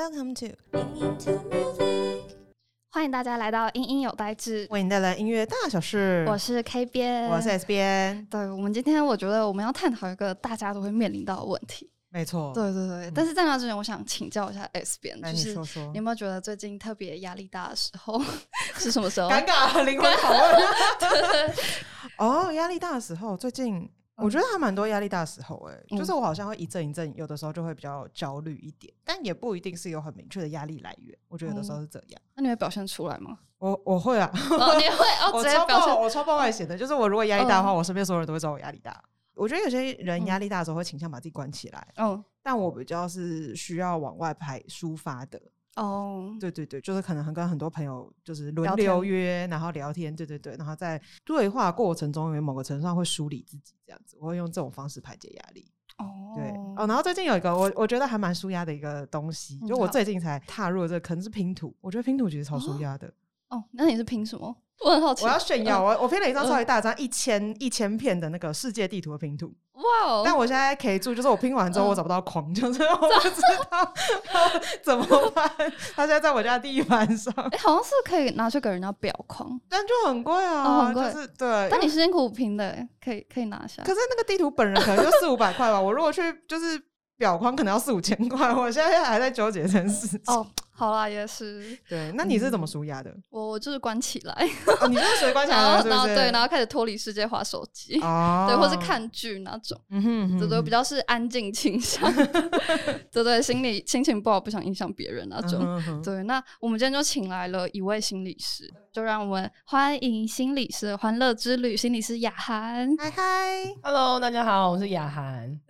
Welcome to 欢迎大家来到《音音有代志》，为你带来音乐大小事。我是 K 边，我是 S 边。对，我们今天我觉得我们要探讨一个大家都会面临到的问题。没错，对对对。但是在那之前，我想请教一下 S 边，就是说说，你有没有觉得最近特别压力大的时候 是什么时候？尴尬，灵魂拷问。哦，压力大的时候，最近。我觉得还蛮多压力大的时候，哎，就是我好像会一阵一阵，有的时候就会比较焦虑一点，但也不一定是有很明确的压力来源。我觉得有的时候是这样。那你会表现出来吗？我我会啊，你会哦，我超爆，我超爆外显的，就是我如果压力大的话，我身边所有人都会知道我压力大。我觉得有些人压力大的时候会倾向把自己关起来，嗯，但我比较是需要往外排抒发的。哦，对对对，就是可能很跟很多朋友就是轮流约，然后聊天，对对对，然后在对话过程中，有某个程度上会梳理自己，这样子，我会用这种方式排解压力。哦，对哦，然后最近有一个我我觉得还蛮舒压的一个东西，就我最近才踏入这个，可能是拼图，我觉得拼图其实超舒压的。哦，那你是拼什么？我很好奇。我要炫耀，我我拼了一张超级大张，一千一千片的那个世界地图的拼图。哇！但我现在可以住，就是我拼完之后我找不到框，就是我不知道 怎么办。他现在在我家地板上，哎，好像是可以拿去给人家裱框，但就很贵啊，很贵。对，但你辛辛苦苦拼的，可以可以拿下。可是那个地图本人可能就四五百块吧，我如果去就是裱框，可能要四五千块。我现在还在纠结这件事情。哦。好啦，也是。对，那你是怎么舒压的？我就是关起来，你就是属于关起来，然后对，然后开始脱离世界，划手机，对，或是看剧那种，对对，比较是安静倾向，对对，心里心情不好，不想影响别人那种。对，那我们今天就请来了一位心理师，就让我们欢迎心理师欢乐之旅心理师雅涵。嗨嗨，Hello，大家好，我是雅涵。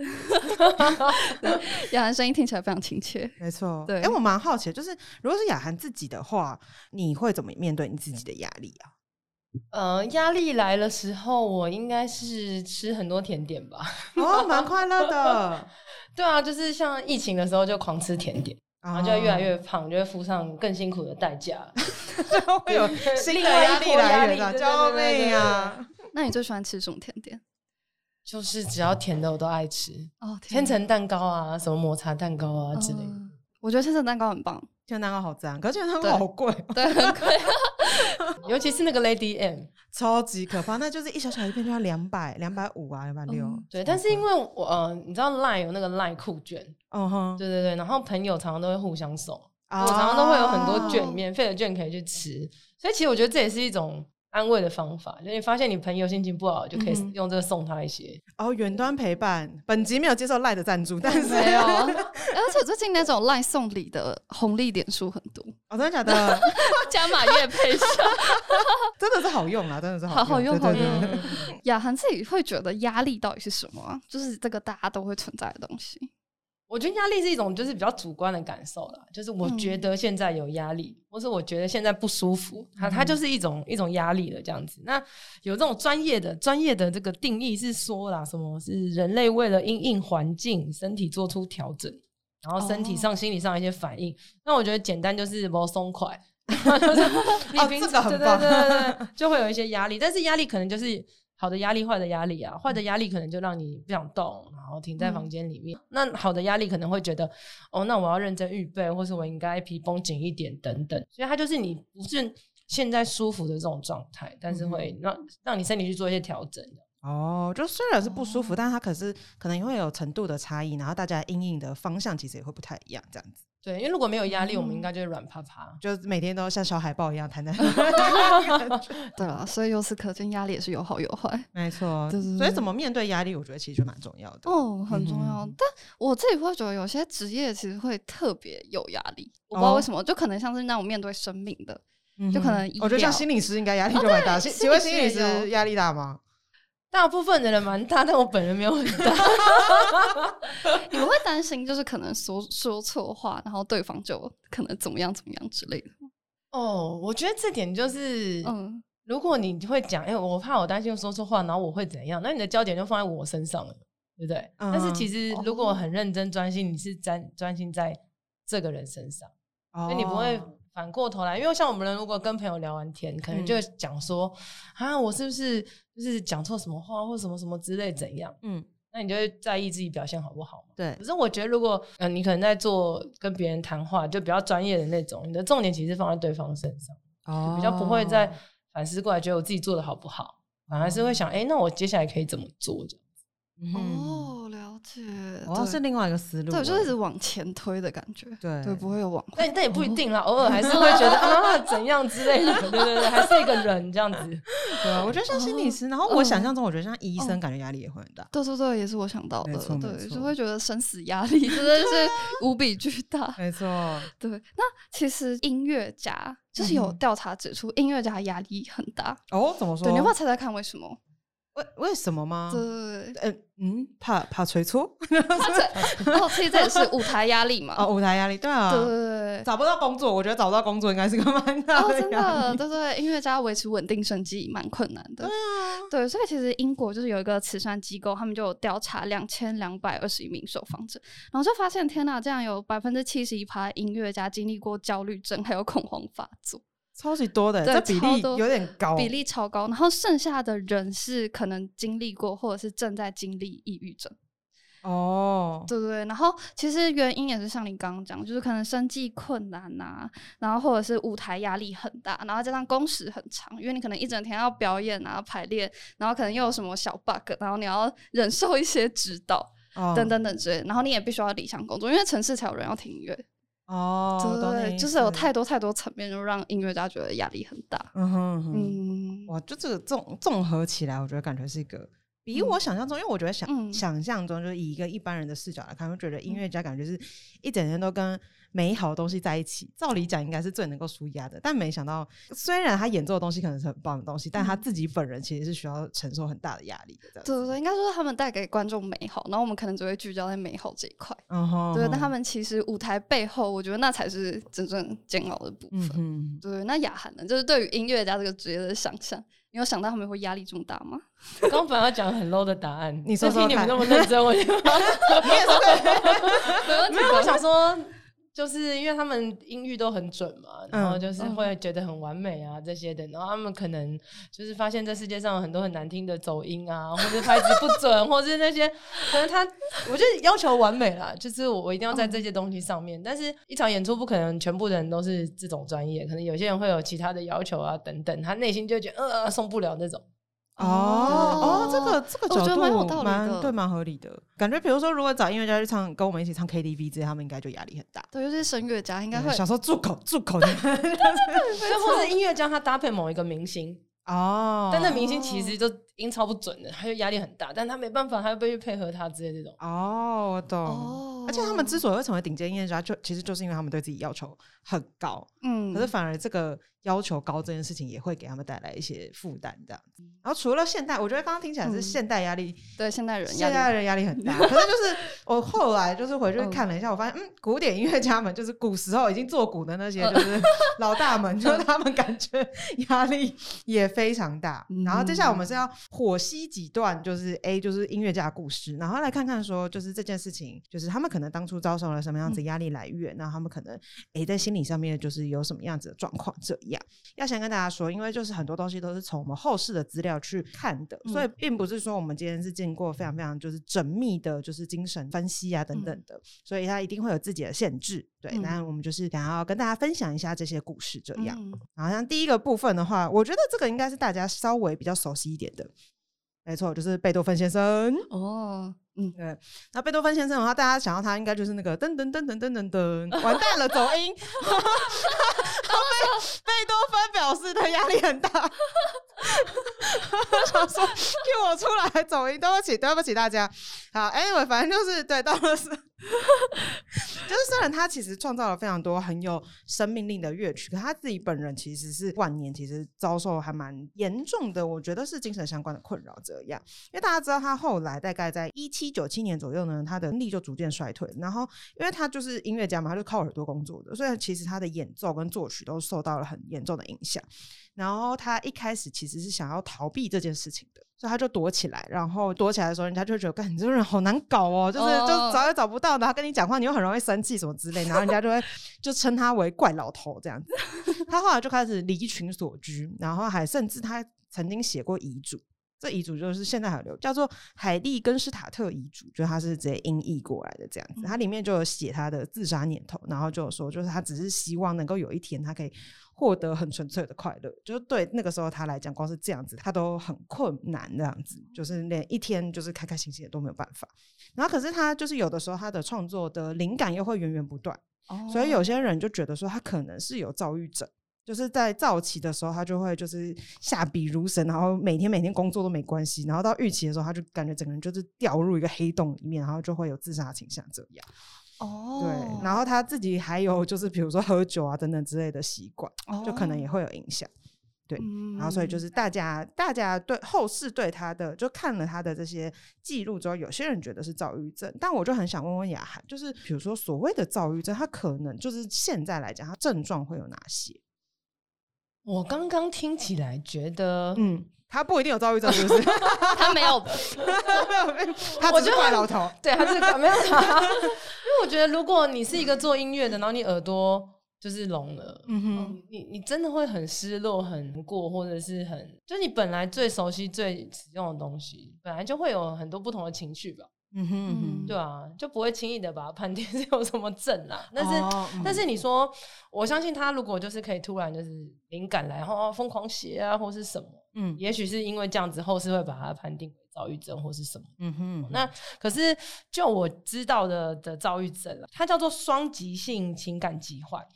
雅涵声音听起来非常亲切，没错。对，哎，我蛮好奇，就是。如果是雅涵自己的话，你会怎么面对你自己的压力啊？呃，压力来的时候，我应该是吃很多甜点吧。哦，蛮快乐的。对啊，就是像疫情的时候就狂吃甜点，然后就会越来越胖，就会付上更辛苦的代价。会有新的压力来源，救命啊！那你最喜欢吃什么甜点？就是只要甜的我都爱吃哦，千层蛋糕啊，什么抹茶蛋糕啊之类的。我觉得千层蛋糕很棒。千层蛋糕好赞，可是千层蛋糕好贵，对，很贵，尤其是那个 Lady M，超级可怕，那就是一小小一片就要两百、两百五啊，两百六。对，但是因为我呃，你知道 Line 有那个 Line 酷券，嗯哼，对对对，然后朋友常常都会互相送，我常常都会有很多券，免费的券可以去吃，所以其实我觉得这也是一种。安慰的方法，就你发现你朋友心情不好，就可以用这个送他一些。哦，远端陪伴，本集没有接受赖的赞助，但是 没有。而且最近那种赖送礼的红利点数很多。哦，真的假的？加码月配上，真的是好用啊，真的是好好用好用。雅涵自己会觉得压力到底是什么？就是这个大家都会存在的东西。我觉得压力是一种就是比较主观的感受啦，就是我觉得现在有压力，或是我觉得现在不舒服，它它就是一种一种压力的这样子。那有这种专业的专业的这个定义是说啦，什么是人类为了因应环境，身体做出调整，然后身体上、心理上一些反应。那我觉得简单就是不松快，就是你平时对对对对，就会有一些压力，但是压力可能就是。好的压力，坏的压力啊，坏的压力可能就让你不想动，然后停在房间里面。那好的压力可能会觉得，哦，那我要认真预备，或是我应该皮绷紧一点等等。所以它就是你不是现在舒服的这种状态，但是会让让你身体去做一些调整的。哦，就虽然是不舒服，但它可是可能会有程度的差异，然后大家应应的方向其实也会不太一样，这样子。对，因为如果没有压力，我们应该就是软趴趴，就每天都像小海豹一样弹弹。对啊，所以由此可见，压力也是有好有坏。没错，所以怎么面对压力，我觉得其实就蛮重要的。哦，很重要。但我自己会觉得，有些职业其实会特别有压力，我不知道为什么，就可能像是那种面对生命的，就可能我觉得像心理师应该压力就蛮大。请问心理师压力大吗？大部分的人蛮大，但我本人没有很大。你们会担心，就是可能说说错话，然后对方就可能怎么样怎么样之类的。哦，我觉得这点就是，嗯，如果你会讲，哎，我怕我担心说错话，然后我会怎样？那你的焦点就放在我身上了，对不对？但是其实如果很认真专心，你是专专心在这个人身上，所以你不会。反过头来，因为像我们人如果跟朋友聊完天，可能就会讲说啊，我是不是就是讲错什么话或什么什么之类怎样？嗯，那你就会在意自己表现好不好嘛？对。可是我觉得，如果嗯，你可能在做跟别人谈话，就比较专业的那种，你的重点其实放在对方身上，哦，比较不会再反思过来，觉得我自己做的好不好，反而是会想，哎，那我接下来可以怎么做？这样子。哦。解，哦，是另外一个思路，对，就一直往前推的感觉，对，对，不会有往，但但也不一定啦，偶尔还是会觉得啊怎样之类的，对对对，还是一个人这样子，对啊，我觉得像心理师，然后我想象中，我觉得像医生，感觉压力也会很大，对对对，也是我想到的，对，就会觉得生死压力 真的是无比巨大，没错，对，那其实音乐家就是有调查指出，音乐家压力很大，哦，怎么说？对，你要不要猜猜看为什么？为为什么吗？对，嗯嗯，怕怕吹错，哦，其实这也是舞台压力嘛。哦，舞台压力，对啊，对对对，找不到工作，我觉得找不到工作应该是个蛮大的压力。对对，音乐家维持稳定生计蛮困难的。对啊，对，所以其实英国就是有一个慈善机构，他们就有调查两千两百二十一名受访者，然后就发现，天哪，这样有百分之七十一趴音乐家经历过焦虑症，还有恐慌发作。超级多的，这比例有点高，比例超高。然后剩下的人是可能经历过，或者是正在经历抑郁症。哦，对对对。然后其实原因也是像你刚刚讲，就是可能生计困难呐，然后或者是舞台压力很大，然后加上工时很长，因为你可能一整天要表演啊、排练，然后可能又有什么小 bug，然后你要忍受一些指导等等等之类。然后你也必须要理想工作，因为城市才有人要听音乐。哦，对，就是有太多太多层面，就让音乐家觉得压力很大。嗯哼，嗯，哇，就这个综综合起来，我觉得感觉是一个比我想象中，因为我觉得想想象中，就是以一个一般人的视角来看，会觉得音乐家感觉是一整天都跟。美好的东西在一起，照理讲应该是最能够舒压的，但没想到，虽然他演奏的东西可能是很棒的东西，但他自己本人其实是需要承受很大的压力的。对对对，应该说他们带给观众美好，然后我们可能只会聚焦在美好这一块。嗯对，但他们其实舞台背后，我觉得那才是真正煎熬的部分。嗯对，那雅涵呢？就是对于音乐家这个职业的想象，你有想到他们会压力这么大吗？刚本来讲很 low 的答案，你说说你们那么认真，我 你也是 没有，我想说。就是因为他们音域都很准嘛，然后就是会觉得很完美啊这些的，然后他们可能就是发现这世界上有很多很难听的走音啊，或者拍子不准，或者那些可能他我觉得要求完美啦，就是我我一定要在这些东西上面，但是一场演出不可能全部的人都是这种专业，可能有些人会有其他的要求啊等等，他内心就觉得呃送不了那种。哦哦，这个这个角度蛮对，蛮合理的。感觉比如说，如果找音乐家去唱，跟我们一起唱 KTV 之类，他们应该就压力很大。对，尤其是声乐家，应该会想说住口住口 的。对或者音乐家他搭配某一个明星哦，但那明星其实就音超不准的，他就压力很大，但他没办法，他又必须配合他之类这种。哦，我懂。而且他们之所以会成为顶尖音乐家，就其实就是因为他们对自己要求很高。嗯，可是反而这个。要求高这件事情也会给他们带来一些负担，这样子。然后除了现代，我觉得刚刚听起来是现代压力，对现代人，现代人压力很大。可是就是我后来就是回去看了一下，我发现，嗯，古典音乐家们就是古时候已经做古的那些，就是 老大们，就是他们感觉压力也非常大。然后接下来我们是要剖析几段，就是 A 就是音乐家故事，然后来看看说，就是这件事情，就是他们可能当初遭受了什么样子压力来源，那他们可能诶在心理上面就是有什么样子的状况这。要先跟大家说，因为就是很多东西都是从我们后世的资料去看的，所以并不是说我们今天是经过非常非常就是缜密的，就是精神分析啊等等的，所以它一定会有自己的限制。对，那我们就是想要跟大家分享一下这些故事，这样。好像第一个部分的话，我觉得这个应该是大家稍微比较熟悉一点的，没错，就是贝多芬先生。哦。嗯，对，那贝多芬先生的话，大家想到他应该就是那个噔噔噔噔噔噔噔，完蛋了，走音。贝多芬表示他压力很大，我想说替我出来走音，对不起，对不起大家。好，Anyway，反正就是对，到了是。就是虽然他其实创造了非常多很有生命力的乐曲，可他自己本人其实是晚年其实遭受还蛮严重的，我觉得是精神相关的困扰这样。因为大家知道他后来大概在一七九七年左右呢，他的力就逐渐衰退。然后因为他就是音乐家嘛，他就靠耳朵工作的，所以其实他的演奏跟作曲都受到了很严重的影响。然后他一开始其实是想要逃避这件事情的。所以他就躲起来，然后躲起来的时候，人家就觉得，干你这个人好难搞哦，就是就找也找不到，然后跟你讲话，你又很容易生气什么之类，然后人家就会就称他为怪老头这样子。他后来就开始离群所居，然后还甚至他曾经写过遗嘱，这遗嘱就是现在还留，叫做海蒂根斯塔特遗嘱，就他是直接音译过来的这样子。它里面就有写他的自杀念头，然后就有说，就是他只是希望能够有一天他可以获得很纯粹的快乐。就是对那个时候他来讲，光是这样子他都很困难，这样子就是连一天就是开开心心的都没有办法。然后可是他就是有的时候他的创作的灵感又会源源不断，所以有些人就觉得说他可能是有躁郁症。就是在早期的时候，他就会就是下笔如神，然后每天每天工作都没关系，然后到预期的时候，他就感觉整个人就是掉入一个黑洞里面，然后就会有自杀倾向这样。哦，对，然后他自己还有就是比如说喝酒啊等等之类的习惯，就可能也会有影响。对，然后所以就是大家大家对后世对他的就看了他的这些记录之后，有些人觉得是躁郁症，但我就很想问问雅涵，就是比如说所谓的躁郁症，他可能就是现在来讲，他症状会有哪些？我刚刚听起来觉得，嗯，他不一定有躁郁症，是不是？他没有，他只是怪老头。对，他是没有他。因为我觉得，如果你是一个做音乐的，然后你耳朵就是聋了，嗯哼，你你真的会很失落、很难过，或者是很，就你本来最熟悉、最使用的东西，本来就会有很多不同的情绪吧。嗯哼，对啊，就不会轻易的把它 判定是有什么症啊。但是，但是你说，我相信他如果就是可以突然就是灵感来，然后疯狂写啊，或是什么，嗯，也许是因为这样子，后世会把它判定为躁郁症或是什么。嗯哼，那可是就我知道的的躁郁症啊，它叫做双极性情感疾患，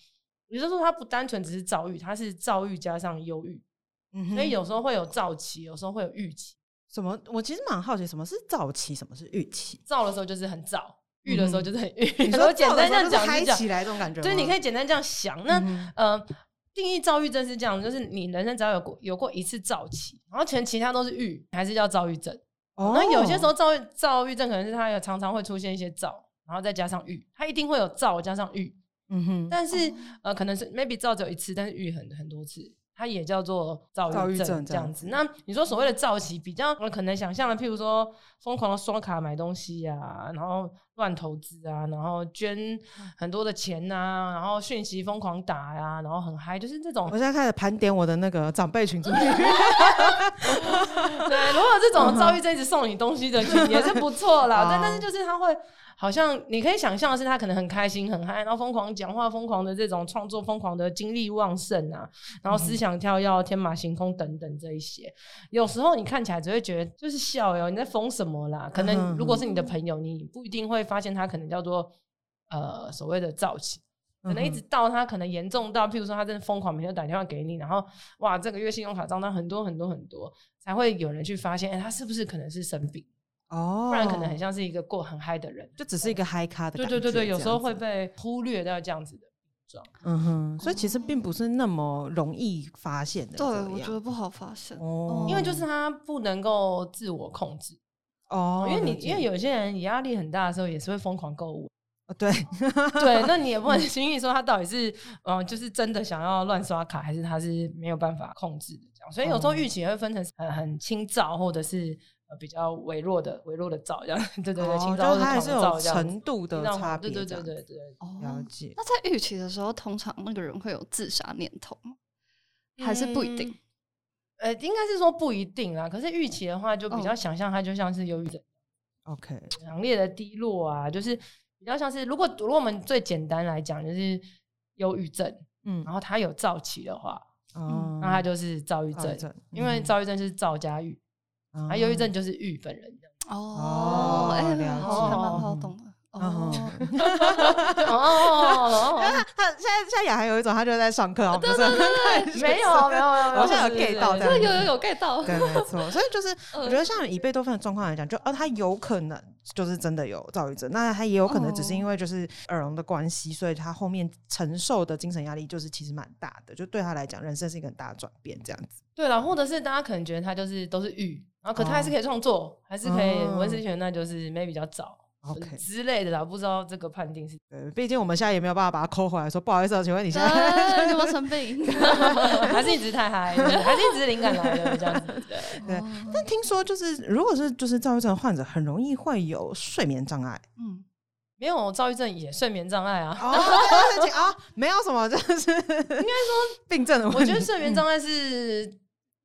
也就是说，它不单纯只是躁郁，它是躁郁加上忧郁。所以有时候会有躁期，有时候会有郁期。什么？我其实蛮好奇，什么是躁期，什么是预期？躁的时候就是很躁，郁的时候就是很郁。你说简单这样讲，嗨起来这种感觉。所以你可以简单这样想。那呃，定义躁郁症是这样，就是你人生只要有过有过一次躁期，然后全其他都是郁，还是叫躁郁症。哦。那有些时候躁郁躁郁症可能是它有常常会出现一些躁，然后再加上郁，它一定会有躁加上郁。嗯哼。但是呃，可能是 maybe 躁只有一次，但是郁很很多次。它也叫做躁郁症这样子。那你说所谓的躁期，比较可能想象的，譬如说疯狂的刷卡买东西呀，然后乱投资啊，然后捐很多的钱呐，然后讯息疯狂打呀，然后很嗨，就是这种。我现在开始盘点我的那个长辈群组。对，如果这种躁郁症一直送你东西的群也是不错啦。但但是就是他会。好像你可以想象的是，他可能很开心、很嗨，然后疯狂讲话、疯狂的这种创作、疯狂的精力旺盛啊，然后思想跳跃、天马行空等等这一些。有时候你看起来只会觉得就是笑哟，你在疯什么啦？可能如果是你的朋友，你不一定会发现他可能叫做呃所谓的躁气，可能一直到他可能严重到，譬如说他真的疯狂，每天打电话给你，然后哇，这个月信用卡账单很多很多很多，才会有人去发现，哎，他是不是可能是生病？哦，不然可能很像是一个过很嗨的人，就只是一个嗨咖的。对对对对，有时候会被忽略掉这样子的状。嗯哼，所以其实并不是那么容易发现的。对，我觉得不好发现哦，因为就是他不能够自我控制哦。因为你因为有些人压力很大的时候也是会疯狂购物。对对，那你也不能轻易说他到底是嗯，就是真的想要乱刷卡，还是他是没有办法控制的这样。所以有时候预期也会分成很很轻躁，或者是。比较微弱的、微弱的躁，这样 对对对，轻躁还是有程度的差别，对对对对对，了解。那在预期的时候，通常那个人会有自杀念头吗？还是不一定？呃，应该是说不一定啦。可是预期的话，就比较想象他就像是忧郁症，OK，强烈的低落啊，就是比较像是如果如果我们最简单来讲，就是忧郁症，嗯，然后他有躁期的话，哦，那他就是躁郁症，因为躁郁症是躁加郁。啊，忧郁症就是郁本人的哦，哎，蛮好懂的哦。哦，他现在现在雅还有一种，他就在上课哦，不是？没有没有没有，现在有 get 到，对，有有有 get 到，对，没错。所以就是，我觉得像以贝多芬的状况来讲，就哦，他有可能就是真的有躁郁症，那他也有可能只是因为就是耳聋的关系，所以他后面承受的精神压力就是其实蛮大的，就对他来讲，人生是一个很大的转变，这样子。对了，或者是大家可能觉得他就是都是郁。然后，可他还是可以创作，还是可以文思泉，那就是 maybe 比较早，OK 之类的啦。不知道这个判定是，对，毕竟我们现在也没有办法把它抠回来，说不好意思，啊请问你现在有没有生病？还是一直太嗨？还是一直灵感来的这样子？对对。但听说就是，如果是就是躁郁症患者，很容易会有睡眠障碍。嗯，没有躁郁症也睡眠障碍啊？啊，没有什么，就是 应该说病症的问题。我觉得睡眠障碍是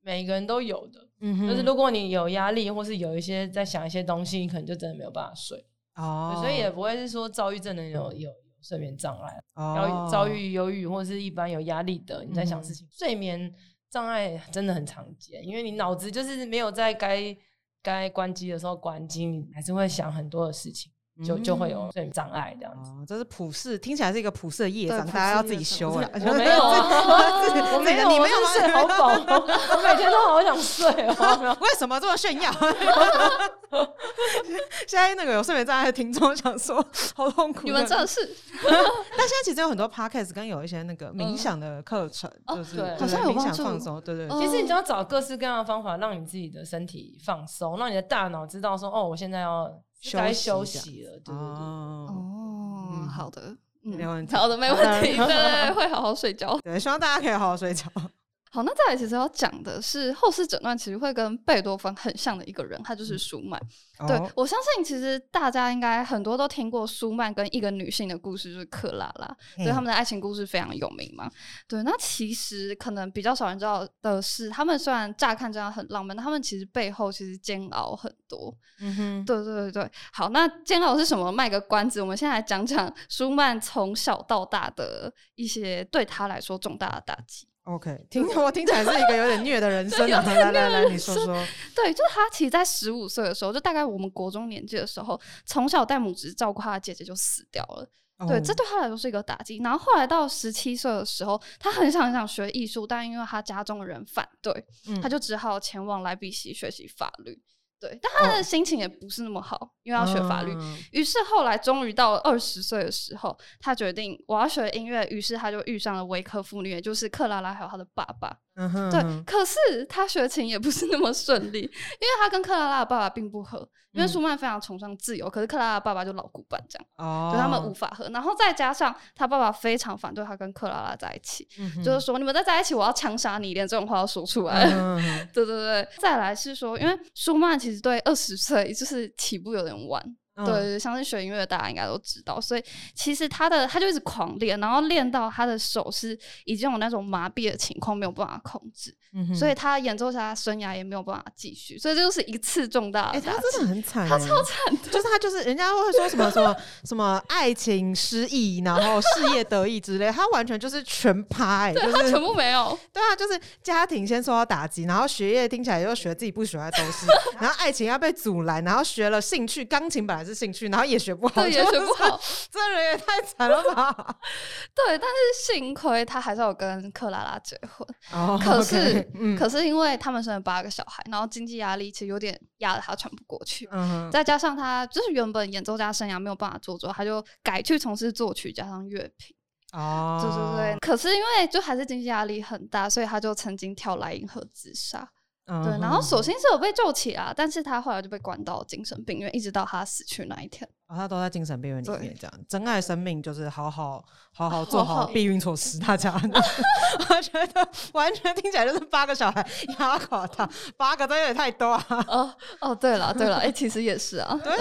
每个人都有的。嗯，就是如果你有压力，或是有一些在想一些东西，你可能就真的没有办法睡哦。所以也不会是说躁郁症的有有睡眠障碍，哦，遭遇忧郁或者是一般有压力的你在想事情，睡眠障碍真的很常见，因为你脑子就是没有在该该关机的时候关机，你还是会想很多的事情。就就会有睡眠障碍这样子，这是普世，听起来是一个普世的业障，大家要自己修了。我没 有，我没有，你没有睡好饱，我每天都好想睡哦。为什么这么炫耀？现在那个有睡眠障碍的听众想说，好痛苦。你们真的是？但现在其实有很多 podcast 跟有一些那个冥想的课程，就是好像有冥想放松。对对，其实你就要找各式各样的方法，让你自己的身体放松，让你的大脑知道说，哦，我现在要。该休息了，对对对。哦，好的，没问题，好的，没问题，对，会好好睡觉。对，希望大家可以好好睡觉。好，那再来其实要讲的是后世诊断，其实会跟贝多芬很像的一个人，他就是舒曼。对我相信，其实大家应该很多都听过舒曼跟一个女性的故事，就是克拉拉，所以他们的爱情故事非常有名嘛。对，那其实可能比较少人知道的是，他们虽然乍看这样很浪漫，但他们其实背后其实煎熬很多。嗯哼，对对对对。好，那煎熬是什么？卖个关子，我们先来讲讲舒曼从小到大的一些对他来说重大的打击。OK，听 我听起来是一个有点虐的人生啊！来来来，你说说。对，就是他其实，在十五岁的时候，就大概我们国中年纪的时候，从小带母职照顾他的姐姐就死掉了。对，这对他来说是一个打击。然后后来到十七岁的时候，他很想很想学艺术，但因为他家中的人反对，他就只好前往莱比锡学习法律。对，但他的心情也不是那么好，因为要学法律。于是后来终于到了二十岁的时候，他决定我要学音乐。于是他就遇上了维克夫女，也就是克拉拉还有他的爸爸。对，可是他学琴也不是那么顺利，因为他跟克拉拉的爸爸并不合。因为舒曼非常崇尚自由，可是克拉拉爸爸就老古板这样，就他们无法合。然后再加上他爸爸非常反对他跟克拉拉在一起，就是说你们再在一起，我要枪杀你，连这种话都说出来。对对对，再来是说，因为舒曼其实对二十岁就是起步有点晚。对，相信学音乐的大家应该都知道，所以其实他的他就一直狂练，然后练到他的手是已经有那种麻痹的情况，没有办法控制，所以他演奏家生涯也没有办法继续，所以这就是一次重大。哎，他真的很惨，他超惨，就是他就是人家会说什么什么什么爱情失意，然后事业得意之类，他完全就是全趴，哎，他全部没有。对啊，就是家庭先受到打击，然后学业听起来又学自己不喜欢的东西，然后爱情要被阻拦，然后学了兴趣钢琴本来是。兴趣，然后也学不好，对，也学不好，这人也太惨了吧？对，但是幸亏他还是有跟克拉拉结婚。哦，可是，可是因为他们生了八个小孩，然后经济压力其实有点压得他喘不过去。嗯，再加上他就是原本演奏家生涯没有办法做做，他就改去从事作曲加上乐评。哦，对对对。可是因为就还是经济压力很大，所以他就曾经跳莱茵河自杀。对，然后首先是有被救起啊，但是他后来就被关到精神病院，一直到他死去那一天。啊，他都在精神病院里面，这样珍爱生命就是好好好好做好避孕措施。大家，我觉得完全听起来就是八个小孩压垮他，八个都有点太多啊。哦哦，对了对了，哎，其实也是啊，对，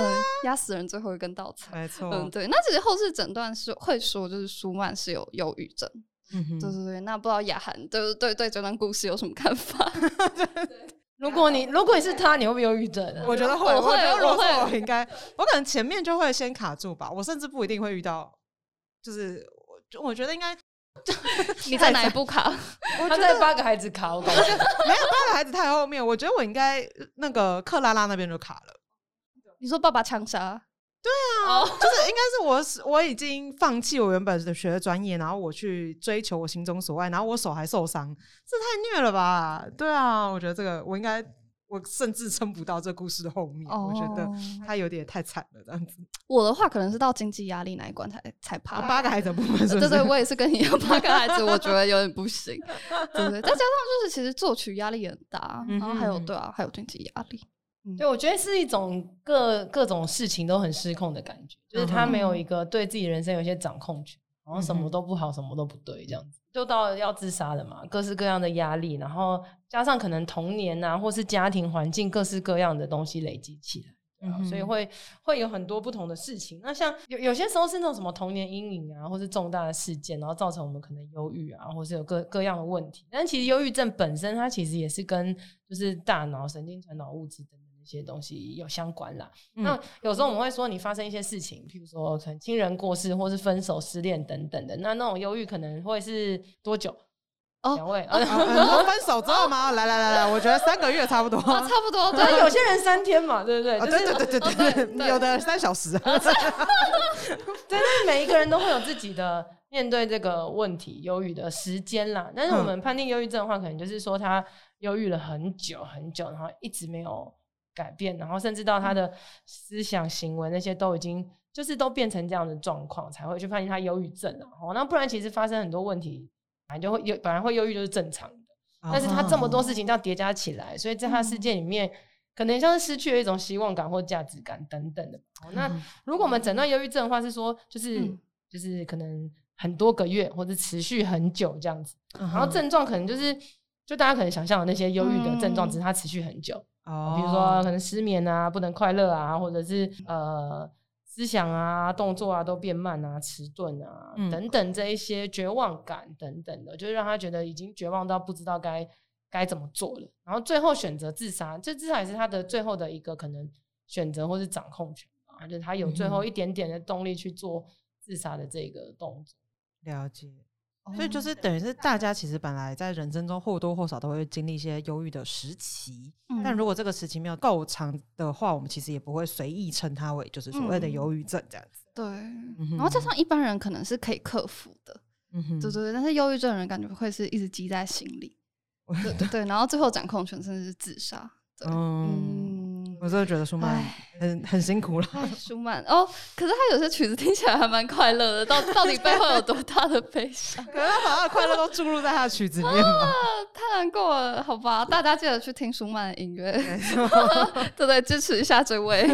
压死人最后一根稻草。没错，嗯，对。那其实后世诊断是会说，就是舒曼是有忧郁症。对对对，那不知道雅涵对对对这段故事有什么看法？如果你如果你是他，你会不会忧郁症？我觉得会，我会，我会，我应该，我可能前面就会先卡住吧。我甚至不一定会遇到，就是我我觉得应该 你在哪一步卡？他在八个孩子卡，我感觉 没有八个孩子太后面。我觉得我应该那个克拉拉那边就卡了。你说爸爸枪杀？对啊，就是应该是我，是我已经放弃我原本的学的专业，然后我去追求我心中所爱，然后我手还受伤，这太虐了吧？对啊，我觉得这个我应该，我甚至撑不到这故事的后面，我觉得他有点太惨了这样子。我的话可能是到经济压力那一关才才怕。八个孩子部分，对对，我也是跟你一样，八个孩子我觉得有点不行，对不对？再加上就是其实作曲压力也很大，然后还有对啊，还有经济压力。对，我觉得是一种各各种事情都很失控的感觉，就是他没有一个对自己人生有些掌控权，然后什么都不好，什么都不对，这样子就到要自杀的嘛，各式各样的压力，然后加上可能童年啊，或是家庭环境各式各样的东西累积起来，啊，所以会会有很多不同的事情。那像有有些时候是那种什么童年阴影啊，或是重大的事件，然后造成我们可能忧郁啊，或是有各各样的问题。但其实忧郁症本身它其实也是跟就是大脑神经传导物质等些东西有相关啦。那有时候我们会说你发生一些事情，譬如说可能亲人过世，或是分手、失恋等等的，那那种忧郁可能会是多久？两位，分手之后吗？来来来来，我觉得三个月差不多，差不多。对，有些人三天嘛，对不对？对对对对 对，有的三小时。对，是每一个人都会有自己的面对这个问题忧郁的时间啦。但是我们判定忧郁症的话，可能就是说他忧郁了很久很久，然后一直没有改变，然后甚至到他的思想行为那些都已经就是都变成这样的状况，才会去发现他忧郁症了。哦，那不然其实发生很多问题。反正就会忧，本来会忧郁就是正常的，但是他这么多事情这样叠加起来，所以在他世界里面，可能像是失去了一种希望感或价值感等等的。那如果我们诊断忧郁症的话，是说就是就是可能很多个月或者持续很久这样子，然后症状可能就是就大家可能想象的那些忧郁的症状，只是它持续很久，哦，比如说可能失眠啊，不能快乐啊，或者是呃。思想啊，动作啊，都变慢啊，迟钝啊，等等这一些绝望感等等的，就是让他觉得已经绝望到不知道该该怎么做了，然后最后选择自杀，这至少也是他的最后的一个可能选择或是掌控权啊，就是他有最后一点点的动力去做自杀的这个动作。了解。所以就是等于是大家其实本来在人生中或多或少都会经历一些忧郁的时期，但如果这个时期没有够长的话，我们其实也不会随意称它为就是所谓的忧郁症这样子。对，然后加上一般人可能是可以克服的，对对对，但是忧郁症人感觉会是一直积在心里，对对对，然后最后掌控权甚至是自杀。嗯。我真的觉得舒曼很很辛苦了。舒曼哦，可是他有些曲子听起来还蛮快乐的，到到底背后有多大的悲伤？可能他把他的快乐都注入在他的曲子里面吗？太难过了，好吧，大家记得去听舒曼的音乐，对对，支持一下这位。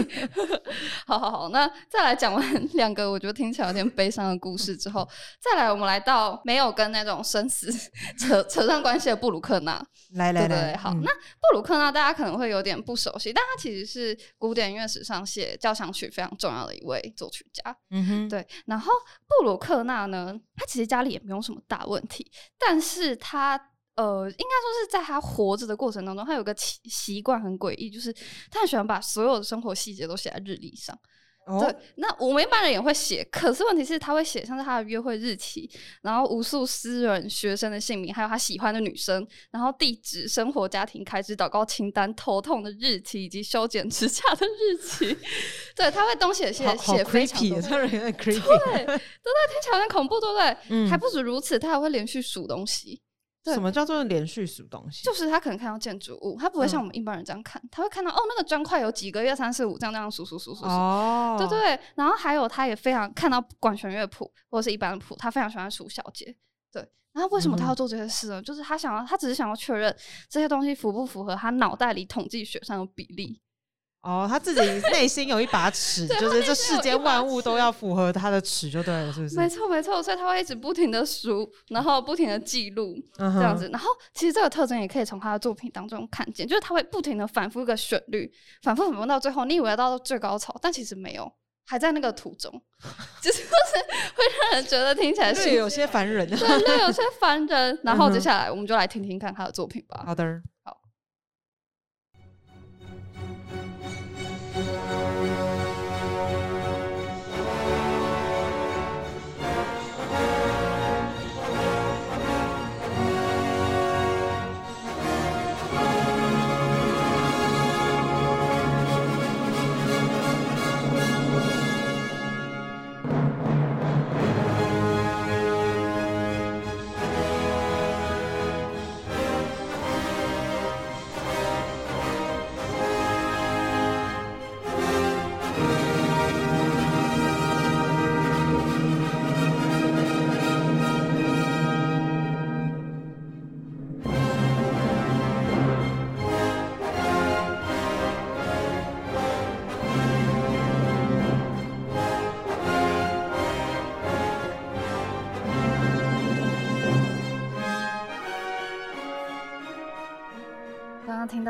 好好好，那再来讲完两个我觉得听起来有点悲伤的故事之后，再来我们来到没有跟那种生死 扯扯上关系的布鲁克纳。来来来，好，那布鲁克纳大家可能会有点不熟悉，但他其实是古典音乐史上写交响曲非常重要的一位作曲家。嗯哼，对。然后布鲁克纳呢，他其实家里也没有什么大问题，但是他呃，应该说是在他活着的过程当中，他有个习习惯很诡异，就是他很喜欢把所有的生活细节都写在日历上。对，那我们一般人也会写，可是问题是他会写像是他的约会日期，然后无数私人学生的姓名，还有他喜欢的女生，然后地址、生活、家庭开支、祷告清单、头痛的日期以及修剪指甲的日期。对，他会东写写写非常多，对，对对，听起来有点恐怖，对不对？嗯，还不止如此，他还会连续数东西。什么叫做连续数东西？就是他可能看到建筑物，他不会像我们一般人这样看，他会看到哦，那个砖块有几个月三四五这样这样数数数数数，哦，对对。然后还有他也非常看到管弦乐谱或者是一般的谱，他非常喜欢数小节。对，然后为什么他要做这些事呢？就是他想要，他只是想要确认这些东西符不符合他脑袋里统计学上的比例。哦，他自己 内心有一把尺，就是这世间万物都要符合他的尺就对了，是不是？没错，没错，所以他会一直不停的数，然后不停的记录这样子。然后其实这个特征也可以从他的作品当中看见，就是他会不停的反复一个旋律，反复反复到最后，你以为要到最高潮，但其实没有，还在那个途中，就是会让人觉得听起来是有些烦人，对，对，有些烦人。然后接下来我们就来听听看他的作品吧。好的。听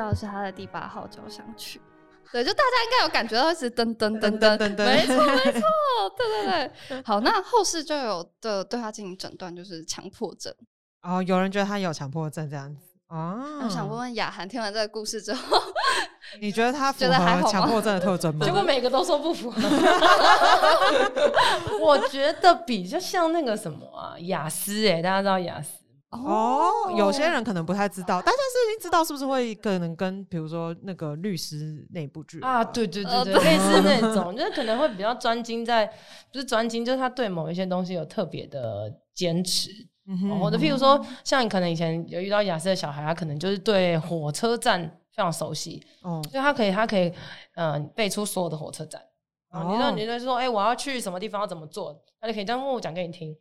到的是他的第八号交响曲，对，就大家应该有感觉到是噔噔噔噔噔噔，没错没 错，对对对。好，那后世就有的对他进行诊断，就是强迫症。哦，有人觉得他有强迫症这样子哦。我想问问雅涵，听完这个故事之后，你觉得他 符合强迫症的特征吗？结果每个都说不符合。我觉得比较像那个什么啊，雅思哎，大家知道雅思。哦，有些人可能不太知道，大家是已经知道是不是会可能跟比如说那个律师那部剧啊，对对对对，类似那 种，就是可能会比较专精在，不是专精，就是他对某一些东西有特别的坚持，或者譬如说，像你可能以前有遇到雅思的小孩，他可能就是对火车站非常熟悉，哦，所以他可以他可以嗯背出所有的火车站，哦，你说你就说，哎，我要去什么地方要怎么做，他就可以这样默默讲给你听，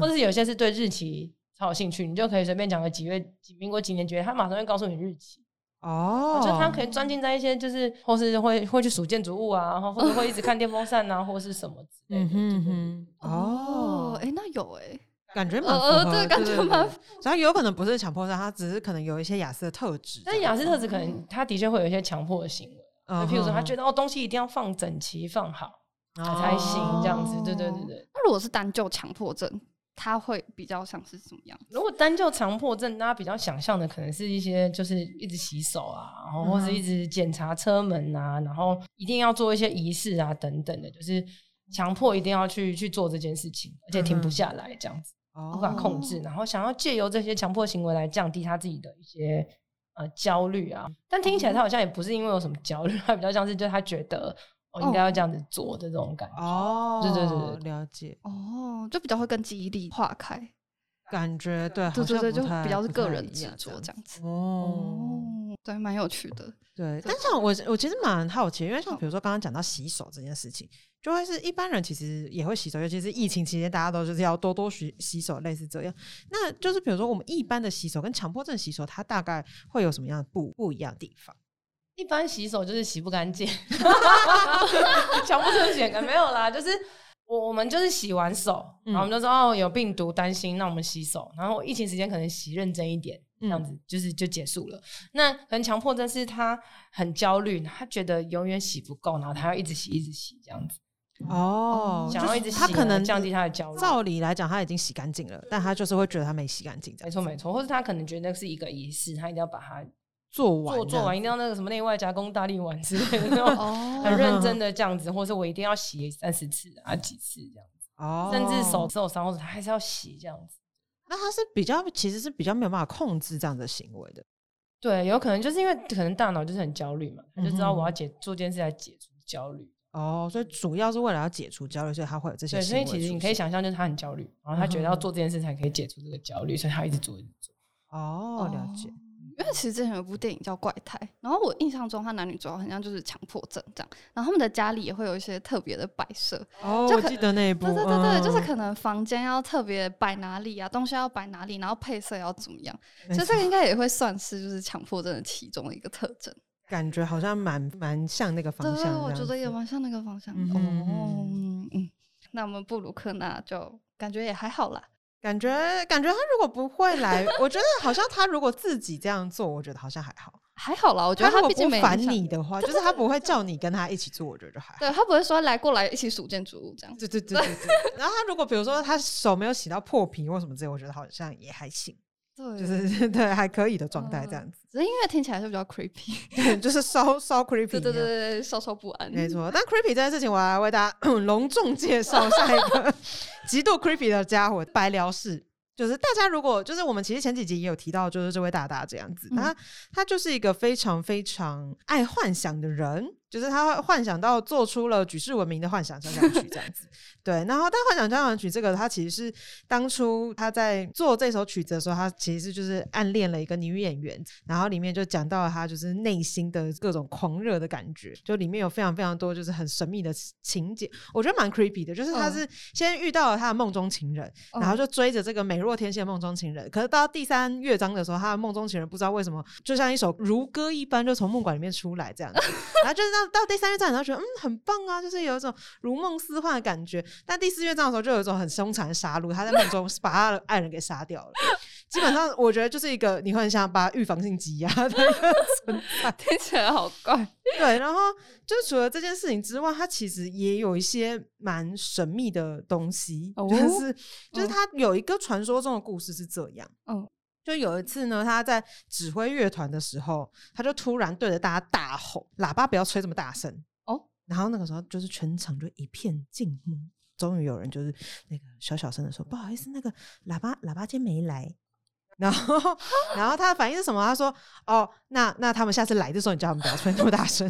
或者是有些是对日期。超有兴趣，你就可以随便讲个几月几民国几年几月，他马上会告诉你日期。哦，就他可以钻进在一些，就是或是会会去数建筑物啊，然后或者会一直看电风扇啊，或是什么之类的。嗯哼，哦，哎，那有哎，感觉蛮呃，对，感觉蛮。然后有可能不是强迫症，他只是可能有一些雅思的特质。但雅思特质可能他的确会有一些强迫的行为，就譬如说他觉得哦东西一定要放整齐放好才行这样子。对对对对。那如果是单就强迫症？他会比较像是什么样？如果单就强迫症，大家比较想象的可能是一些就是一直洗手啊，然后或者一直检查车门啊，然后一定要做一些仪式啊等等的，就是强迫一定要去去做这件事情，而且停不下来这样子，无法控制，然后想要借由这些强迫行为来降低他自己的一些呃焦虑啊。但听起来他好像也不是因为有什么焦虑，他比较像是就他觉得。应该要这样子做的这种感觉。哦，对对对，了解。哦，就比较会跟记忆力化开，感觉对，对对对，就比较是个人执着这样子。哦，对，蛮有趣的，对。但像我我其实蛮好奇，因为像比如说刚刚讲到洗手这件事情，就会是一般人其实也会洗手，尤其是疫情期间，大家都就是要多多洗洗手，类似这样。那就是比如说我们一般的洗手跟强迫症洗手，它大概会有什么样的不不一样的地方？一般洗手就是洗不干净，强迫症洗干没有啦，就是我我们就是洗完手，然后我们就说哦有病毒担心，那我们洗手，然后疫情时间可能洗认真一点，这样子就是就结束了。那可能强迫症是他很焦虑，他觉得永远洗不够，然后他要一直洗一直洗这样子。哦，想要一直洗，他可能降低他的焦虑。照理来讲，他已经洗干净了，但他就是会觉得他没洗干净。没错没错，或者他可能觉得那是一个仪式，他一定要把它。做完做做完一定要那个什么内外加工大力丸之类的那种，很认真的这样子，或者我一定要洗三十次啊几次这样子，哦，甚至手受伤或者他还是要洗这样子。那他是比较其实是比较没有办法控制这样的行为的，对，有可能就是因为可能大脑就是很焦虑嘛，他就知道我要解做件事来解除焦虑。哦，所以主要是为了要解除焦虑，所以他会有这些。对，所以其实你可以想象，就是他很焦虑，然后他觉得要做这件事才可以解除这个焦虑，所以他一直做一直做。哦，了解。因为其实之前有部电影叫《怪胎》，然后我印象中他男女主要好像就是强迫症这样，然后他们的家里也会有一些特别的摆设。哦，我记得那一部。对对对对，就是可能房间要特别摆哪里啊，东西要摆哪里，然后配色要怎么样，所以这个应该也会算是就是强迫症的其中的一个特征。感觉好像蛮蛮像那个方向。对，我觉得也蛮像那个方向。哦，嗯，那我们布鲁克纳就感觉也还好啦。感觉感觉他如果不会来，我觉得好像他如果自己这样做，我觉得好像还好，还好啦。我觉得他毕竟没烦你的话，就是他不会叫你跟他一起做，我觉得还好。对他不会说来过来一起数建筑物这样。对对对对对。然后他如果比如说他手没有洗到破皮或什么之类，我觉得好像也还行。对，就是 对还可以的状态这样子。只是音乐听起来是比较 creepy，对，就是稍稍 creepy。对对对对，稍稍不安。没错，但 creepy 这件事情，我来为大家 隆重介绍下一个 极度 creepy 的家伙——白辽士。就是大家如果就是我们其实前几集也有提到，就是这位大大这样子，他他就是一个非常非常爱幻想的人。就是他幻想到做出了举世闻名的幻想交响曲这样子，对。然后，但幻想交响曲这个，他其实是当初他在做这首曲子的时候，他其实就是暗恋了一个女演员。然后里面就讲到了他就是内心的各种狂热的感觉，就里面有非常非常多就是很神秘的情节，我觉得蛮 creepy 的。就是他是先遇到了他的梦中情人，然后就追着这个美若天仙梦中情人。可是到第三乐章的时候，他的梦中情人不知道为什么就像一首如歌一般，就从梦馆里面出来这样子，然后就是。到到第三乐章，然后觉得嗯很棒啊，就是有一种如梦似幻的感觉。但第四乐章的时候，就有一种很凶残的杀戮，他在梦中把他的爱人给杀掉了。基本上，我觉得就是一个你会很想把预防性挤压的一个存在，听起来好怪。对，然后就除了这件事情之外，它其实也有一些蛮神秘的东西，就是就是他有一个传说中的故事是这样，嗯。就有一次呢，他在指挥乐团的时候，他就突然对着大家大吼：“喇叭不要吹这么大声哦！”然后那个时候就是全场就一片静默，终于有人就是那个小小声的说：“不好意思，那个喇叭喇叭今天没来。”然后然后他的反应是什么？他说：“哦，那那他们下次来的时候，你叫他们不要吹那么大声。”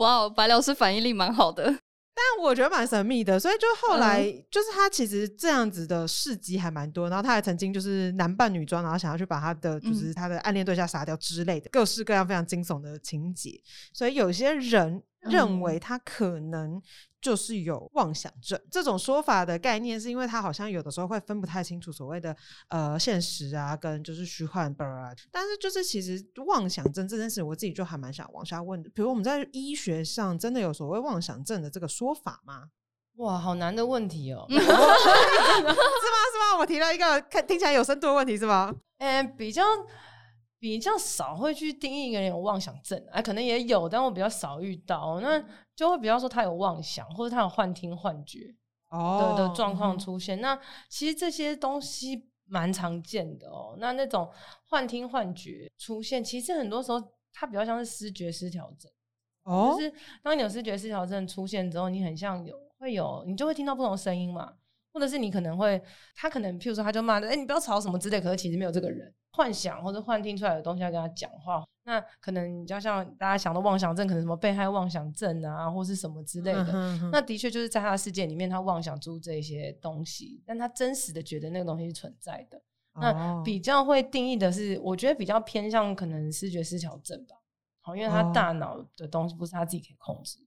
哇，白老师反应力蛮好的。但我觉得蛮神秘的，所以就后来就是他其实这样子的事迹还蛮多，然后他还曾经就是男扮女装，然后想要去把他的就是他的暗恋对象杀掉之类的，各式各样非常惊悚的情节，所以有些人认为他可能。就是有妄想症这种说法的概念，是因为他好像有的时候会分不太清楚所谓的呃现实啊，跟就是虚幻。但是就是其实妄想症这件事，我自己就还蛮想往下问的。比如我们在医学上真的有所谓妄想症的这个说法吗？哇，好难的问题哦！是吗？是吗？我提了一个看听起来有深度的问题，是吗？嗯，比较。比较少会去定义一个人有妄想症，哎，可能也有，但我比较少遇到，那就会比较说他有妄想，或者他有幻听幻觉的的状况出现。那其实这些东西蛮常见的哦。那那种幻听幻觉出现，其实很多时候它比较像是视觉失调症。哦，就是当你有视觉失调症出现之后，你很像有会有，你就会听到不同声音嘛。或者是你可能会，他可能譬如说他就骂的，哎，你不要吵什么之类，可是其实没有这个人幻想或者幻听出来的东西要跟他讲话，那可能你就像大家想的妄想症，可能什么被害妄想症啊，或是什么之类的，那的确就是在他的世界里面，他妄想出这些东西，但他真实的觉得那个东西是存在的。那比较会定义的是，我觉得比较偏向可能视觉失调症吧，好，因为他大脑的东西不是他自己可以控制。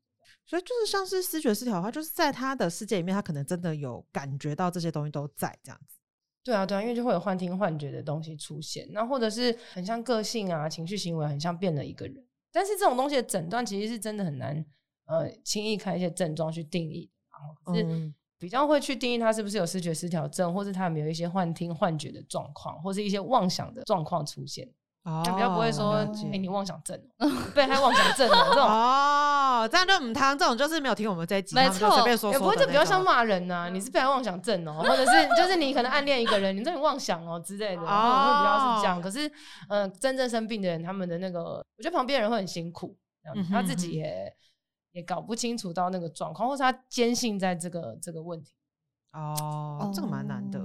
所以就是像是视觉失调的话，就是在他的世界里面，他可能真的有感觉到这些东西都在这样子。对啊，对啊，因为就会有幻听幻觉的东西出现，那或者是很像个性啊、情绪行为很像变了一个人。但是这种东西的诊断其实是真的很难，呃，轻易看一些症状去定义。然后是比较会去定义他是不是有视觉失调症，或是他有没有一些幻听幻觉的状况，或是一些妄想的状况出现。哦，比较不会说，哎，你妄想症，被害妄想症这种哦，这样就唔汤，这种就是没有听我们这一集，没错，随便说说，也不会就比较像骂人呐，你是被害妄想症哦，或者是就是你可能暗恋一个人，你这种妄想哦之类的，会比较是这样。可是，嗯，真正生病的人，他们的那个，我觉得旁边人会很辛苦，他自己也也搞不清楚到那个状况，或是他坚信在这个这个问题。哦，这个蛮难的。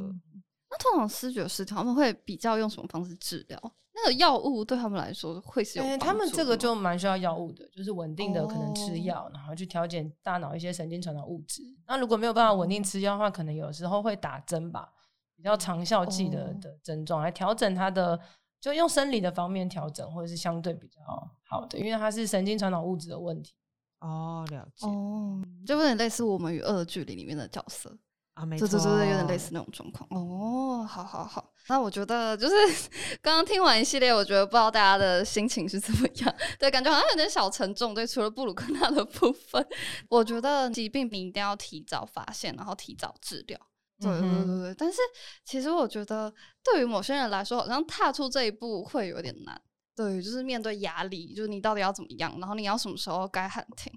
那通常视觉失调，他们会比较用什么方式治疗？那个药物对他们来说会是有他们这个就蛮需要药物的，就是稳定的可能吃药，然后去调节大脑一些神经传导物质。那如果没有办法稳定吃药的话，可能有时候会打针吧，比较长效剂的的症状来调整它的，就用生理的方面调整，或者是相对比较好的，因为它是神经传导物质的问题。哦，了解。哦，就有点类似我们与恶的距离里面的角色。啊，没错，对对对，有点类似那种状况。哦，好好好，那我觉得就是 刚刚听完一系列，我觉得不知道大家的心情是怎么样。对，感觉好像有点小沉重。对，除了布鲁克纳的部分，我觉得疾病你一定要提早发现，然后提早治疗。对对对对。但是其实我觉得，对于某些人来说，好像踏出这一步会有点难。对，就是面对压力，就是你到底要怎么样，然后你要什么时候该喊停。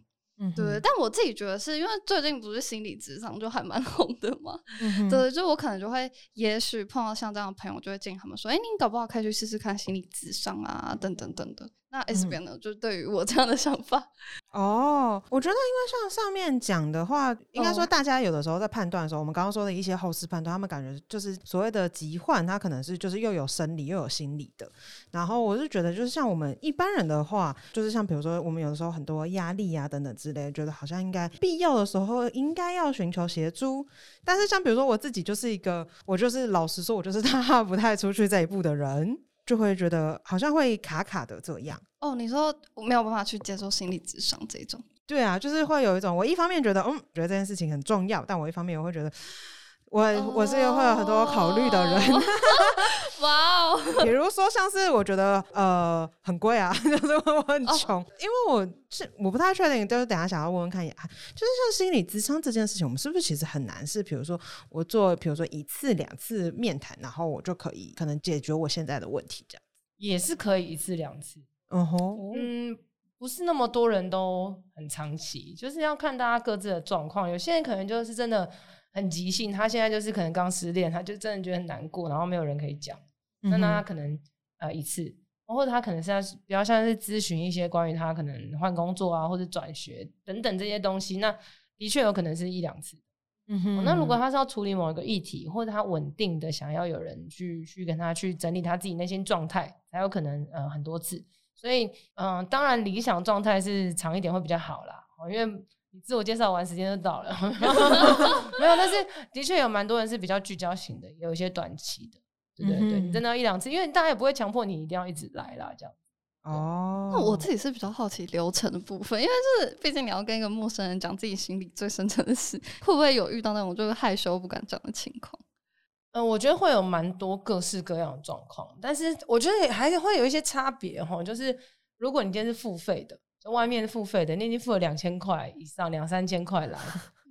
对，但我自己觉得是因为最近不是心理智商就还蛮 红的嘛，对，就我可能就会，也许碰到像这样的朋友，就会建议他们说，哎，你搞不好可以去试试看心理智商啊，等等等等。那 S 边呢？就对于我这样的想法，哦，我觉得因为像上面讲的话，应该说大家有的时候在判断的时候，我们刚刚说的一些后事判断，他们感觉就是所谓的疾患，它可能是就是又有生理又有心理的。然后我是觉得，就是像我们一般人的话，就是像比如说我们有的时候很多压力啊等等之类，觉得好像应该必要的时候应该要寻求协助。但是像比如说我自己就是一个，我就是老实说，我就是 踏不太出去这一步的人。就会觉得好像会卡卡的这样哦。你说我没有办法去接受心理智商这种？对啊，就是会有一种，我一方面觉得嗯，觉得这件事情很重要，但我一方面我会觉得，我我是会有很多考虑的人。哇哦，比如说像是我觉得呃很贵啊，就是我很穷，因为我是我不太确定，就是等下想要问问看也，就是像心理咨商这件事情，我们是不是其实很难？是比如说我做，比如说一次两次面谈，然后我就可以可能解决我现在的问题，这样也是可以一次两次。嗯哼，嗯，不是那么多人都很长期，就是要看大家各自的状况。有些人可能就是真的很急性，他现在就是可能刚失恋，他就真的觉得很难过，然后没有人可以讲。那那他可能呃一次，或者他可能是要比较像是咨询一些关于他可能换工作啊，或者转学等等这些东西，那的确有可能是一两次。嗯哼，那如果他是要处理某一个议题，或者他稳定的想要有人去去跟他去整理他自己内心状态，才有可能呃很多次。所以嗯，当然理想状态是长一点会比较好啦，因为你自我介绍完时间就到了，没有，但是的确有蛮多人是比较聚焦型的，有一些短期的。对对对，你真的要一两次，因为大家也不会强迫你一定要一直来啦，这样。哦，那我自己是比较好奇流程的部分，因为就是毕竟你要跟一个陌生人讲自己心里最深层的事，会不会有遇到那种就是害羞不敢讲的情况？嗯，我觉得会有蛮多各式各样的状况，但是我觉得还是会有一些差别哈。就是如果你今天是付费的，就外面付费的，你已经付了两千块以上，两三千块来，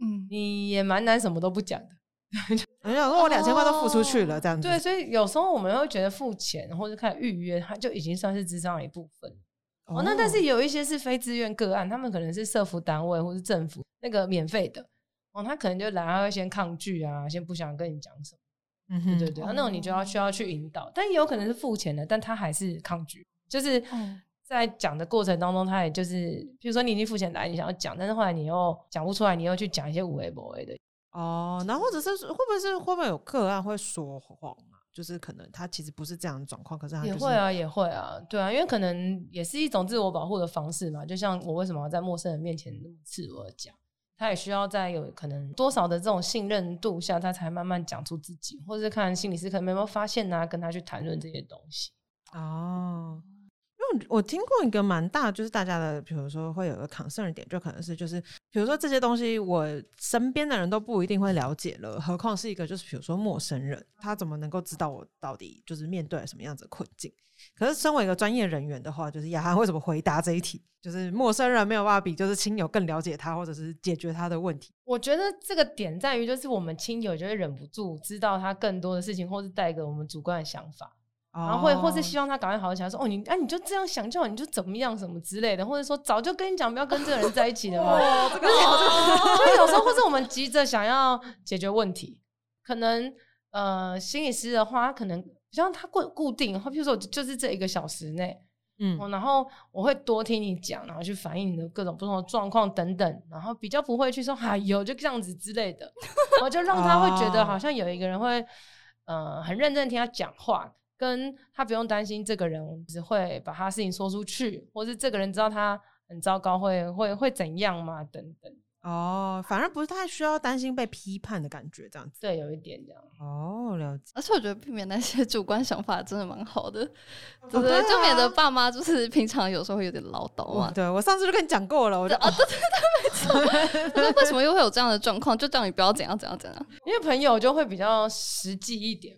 嗯，你也蛮难什么都不讲的。我想说，我两千块都付出去了，这样子。对，所以有时候我们会觉得付钱或者开始预约，它就已经算是智商的一部分。哦，那但是有一些是非自愿个案，他们可能是社服单位或是政府那个免费的，哦，他可能就来，他会先抗拒啊，先不想跟你讲什么。嗯哼，对对对，那种你就要需要去引导，但也有可能是付钱的，但他还是抗拒，就是在讲的过程当中，他也就是，比如说你已经付钱来，你想要讲，但是后来你又讲不出来，你又去讲一些无为不为的。哦，然后或者是会不会是会不会有个案会说谎啊？就是可能他其实不是这样的状况，可是他也会啊，也会啊，对啊，因为可能也是一种自我保护的方式嘛。就像我为什么要在陌生人面前那么赤裸的讲，他也需要在有可能多少的这种信任度下，他才慢慢讲出自己，或者是看心理师可能有没有发现呢，跟他去谈论这些东西。哦。我听过一个蛮大，就是大家的，比如说会有个 concern 点，就可能是就是，比如说这些东西我身边的人都不一定会了解了，何况是一个就是比如说陌生人，他怎么能够知道我到底就是面对什么样子的困境？可是身为一个专业人员的话，就是雅涵会怎么回答这一题？就是陌生人没有办法比就是亲友更了解他，或者是解决他的问题。我觉得这个点在于，就是我们亲友就会忍不住知道他更多的事情，或是带给我们主观的想法。然后会，或是希望他赶快好好想说，哦，你啊，你就这样想就好，你就怎么样什么之类的，或者说早就跟你讲不要跟这个人在一起了嘛。这个，所以有时候或者我们急着想要解决问题，可能呃心理师的话，可能像他固固定，然后比如说就是这一个小时内，嗯，然后我会多听你讲，然后去反映你的各种不同的状况等等，然后比较不会去说哎呦就这样子之类的，我就让他会觉得好像有一个人会呃很认真听他讲话。跟他不用担心这个人只会把他事情说出去，或是这个人知道他很糟糕会会会怎样吗？等等。哦，反而不是太需要担心被批判的感觉，这样子。对，有一点这样。哦，了解。而且我觉得避免那些主观想法真的蛮好的，对对？就免得爸妈就是平常有时候会有点唠叨嘛。对我上次就跟你讲过了，我就啊，对对对，没错。为什么又会有这样的状况？就叫你不要怎样怎样怎样。因为朋友就会比较实际一点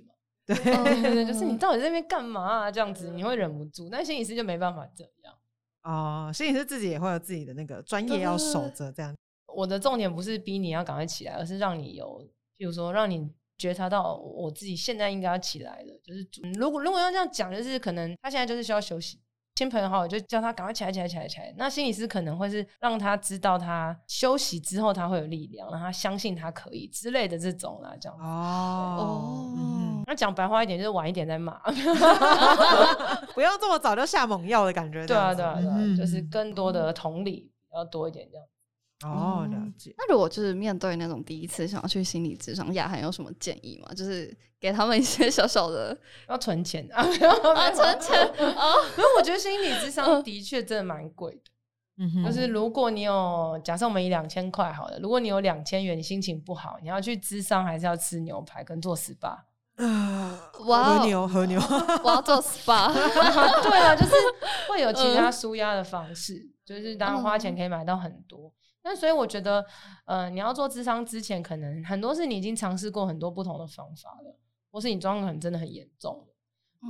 就是你到底在那边干嘛啊？这样子你会忍不住，但心理师就没办法这样哦。心理师自己也会有自己的那个专业要守着，这样。我的重点不是逼你要赶快起来，而是让你有，比如说让你觉察到我自己现在应该要起来了。就是如果如果要这样讲，就是可能他现在就是需要休息。亲朋好友就叫他赶快起来，起来，起来，起来。那心理师可能会是让他知道他休息之后他会有力量，让他相信他可以之类的这种啦，这样子。哦，那讲白话一点就是晚一点再骂，不要这么早就下猛药的感觉。对啊，对啊，对就是更多的同理要多一点这样。哦，了解。那如果就是面对那种第一次想要去心理咨商，亚涵有什么建议吗？就是给他们一些小小的 要存钱啊，存钱啊。因为我觉得心理咨商的确真的蛮贵的。嗯哼，就是如果你有假设我们以两千块好了，如果你有两千元，你心情不好，你要去咨商还是要吃牛排跟做 SPA？啊，和牛和牛，我要做 SPA。对啊，就是会有其他舒压的方式，就是当然花钱可以买到很多。那所以我觉得，呃，你要做智商之前，可能很多是你已经尝试过很多不同的方法了，或是你状况可能真的很严重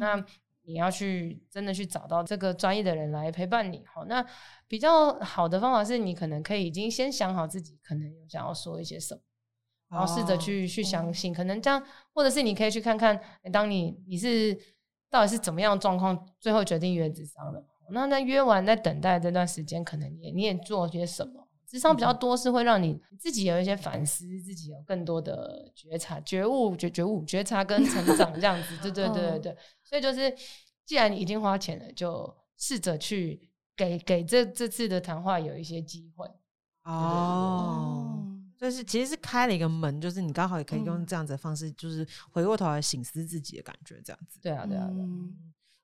那你要去真的去找到这个专业的人来陪伴你。好，那比较好的方法是你可能可以已经先想好自己可能有想要说一些什么，然后试着去去相信，可能这样，或者是你可以去看看，当你你是到底是怎么样状况，最后决定约智商的。那在约完在等待这段时间，可能你你也做些什么？智商比较多是会让你自己有一些反思，自己有更多的觉察、觉悟、觉觉悟、觉察跟成长这样子。对对对对 对。所以就是，既然你已经花钱了，就试着去给给这这次的谈话有一些机会。哦，就是其实是开了一个门，就是你刚好也可以用这样子的方式，就是回过头来醒思自己的感觉，这样子。对啊，对啊。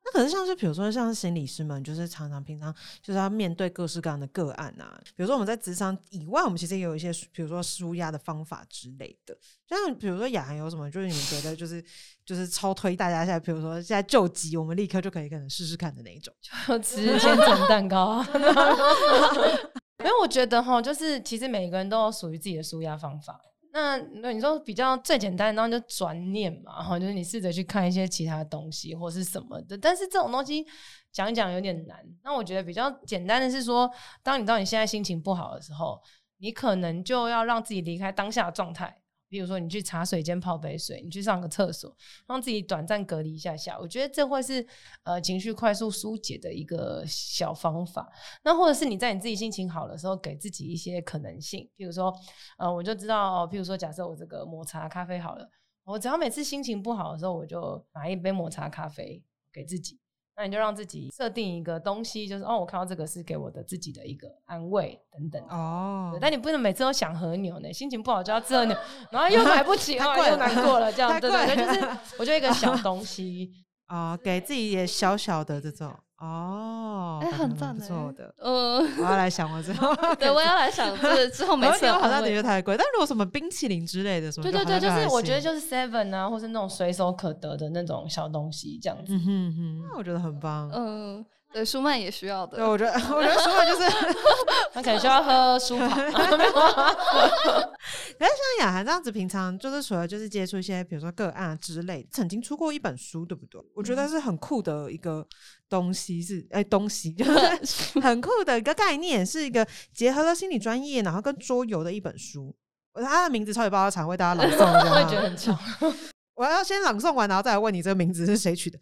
那可是像是比如说像心理师们，就是常常平常就是要面对各式各样的个案啊。比如说我们在职场以外，我们其实也有一些，比如说舒压的方法之类的。像比如说雅涵有什么，就是你们觉得就是就是超推大家现在，比如说现在救急，我们立刻就可以可能试试看的那一种，就吃千层蛋糕啊。因为我觉得哈，就是其实每个人都有属于自己的舒压方法。那那你说比较最简单，然后就转念嘛，哈，就是你试着去看一些其他东西或是什么的。但是这种东西讲一讲有点难。那我觉得比较简单的是说，当你知道你现在心情不好的时候，你可能就要让自己离开当下的状态。比如说，你去茶水间泡杯水，你去上个厕所，让自己短暂隔离一下下。我觉得这会是呃情绪快速疏解的一个小方法。那或者是你在你自己心情好的时候，给自己一些可能性。比如说，呃，我就知道，比如说，假设我这个抹茶咖啡好了，我只要每次心情不好的时候，我就拿一杯抹茶咖啡给自己。那你就让自己设定一个东西，就是哦，我看到这个是给我的自己的一个安慰等等哦。但你不能每次都想和牛呢，心情不好就要吃和牛，然后又买不起，又难过了，这样对对对，就是我就一个小东西啊，给自己也小小的这种。哦，哎，很赞的，呃，我要来想我之后，对，我要来想这之后每次好像感觉太贵，但如果什么冰淇淋之类的什么，对对对，就是我觉得就是 seven 啊，或是那种随手可得的那种小东西这样子，嗯哼哼，那我觉得很棒，嗯。对，舒曼也需要的。对，我觉得，我觉得舒曼就是 他可能需要喝舒跑。没有。可是像雅涵这样子，平常就是除了就是接触一些，比如说个案之类，曾经出过一本书，对不对？我觉得是很酷的一个东西，是哎，东西 就是很酷的一个概念，是一个结合了心理专业，然后跟桌游的一本书。它的名字超级爆常为大家朗诵，我也觉得很长。我要先朗诵完，然后再来问你这个名字是谁取的。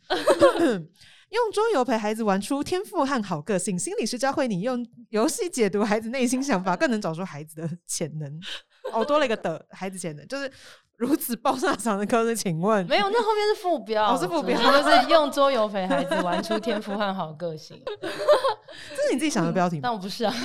用桌游陪孩子玩出天赋和好个性，心理师教会你用游戏解读孩子内心想法，更能找出孩子的潜能。哦，多了一个的孩子潜能，就是。如此爆炸长的歌词，请问没有？那后面是副标，哦，是副标，就是用桌游陪孩子玩出天赋和好个性。这是你自己想的标题吗？但我不是啊。